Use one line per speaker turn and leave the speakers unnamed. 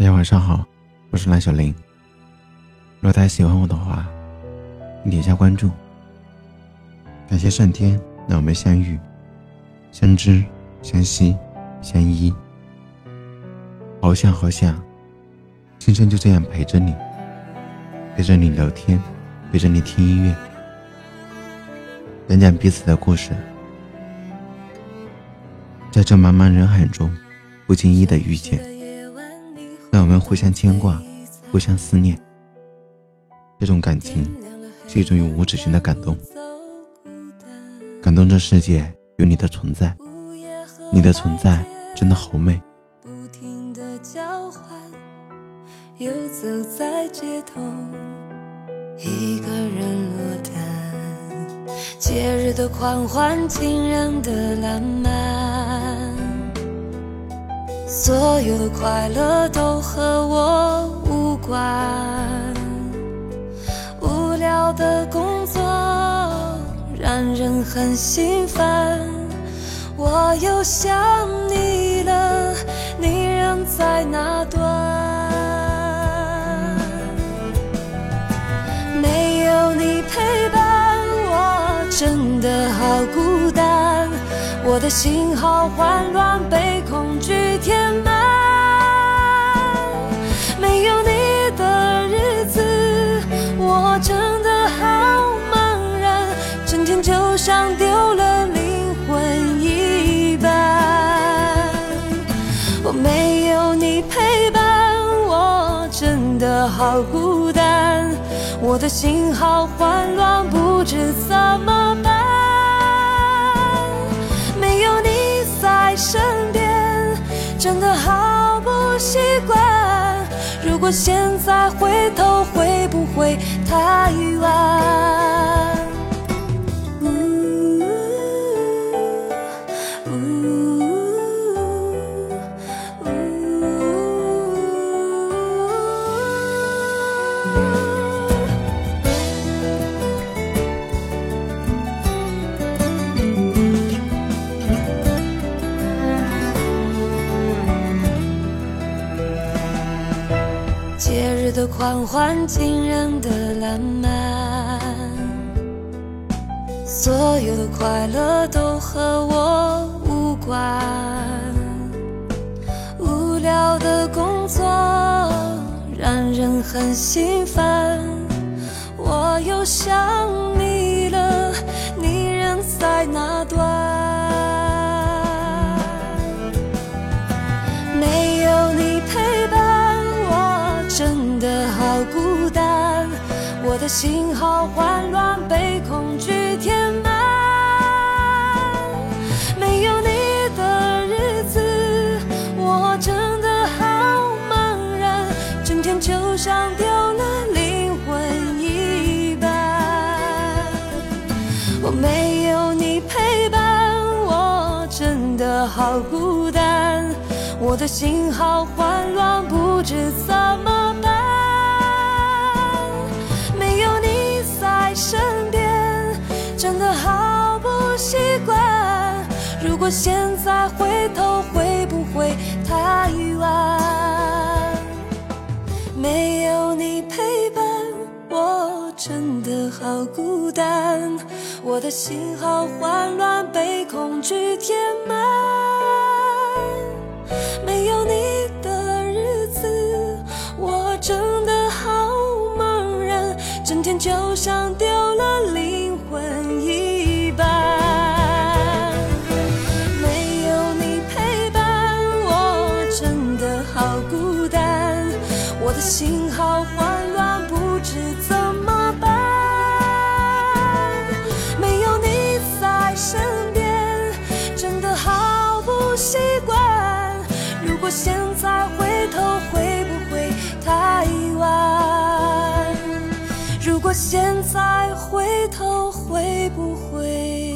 大家晚上好，我是蓝小林。如果大家喜欢我的话，请点下关注。感谢上天让我们相遇、相知、相惜、相依。好想好想，今生就这样陪着你，陪着你聊天，陪着你听音乐，讲讲彼此的故事。在这茫茫人海中，不经意的遇见。让我们互相牵挂，互相思念。这种感情是一种永无止境的感动，感动这世界有你的存在，你的存在真的好美。游走在街头，一个人落单，节日的狂欢，情人的浪漫。所有的快乐都和我无关，无聊的工作让人很心烦。我又想你了，你人在哪端？我的心好慌乱，被恐惧填满。没有你的日子，我真的好茫然，整天就像丢了灵魂一般。我没有你陪伴，我真的好孤单。我的心好慌乱，不知怎么办。现在回头，会不会太晚？节日的狂欢，情人的浪漫，所有的快乐都和我无关。无聊的工作让人很心烦，我又想你了，你人在哪端？我的心好慌乱，被恐惧填满。没有你的日子，我真的好茫然，整天就像丢了灵魂一般。我没有你陪伴，我真的好孤单。我的心好慌乱，不知怎么办。真的好不习惯如果现在回头，会不会太晚？没有你陪伴，我真的好孤单，我的心好慌乱，被恐惧填满。心好慌乱，不知怎么办。没有你在身边，真的好不习惯。如果现在回头，会不会太晚？如果现在回头，会不会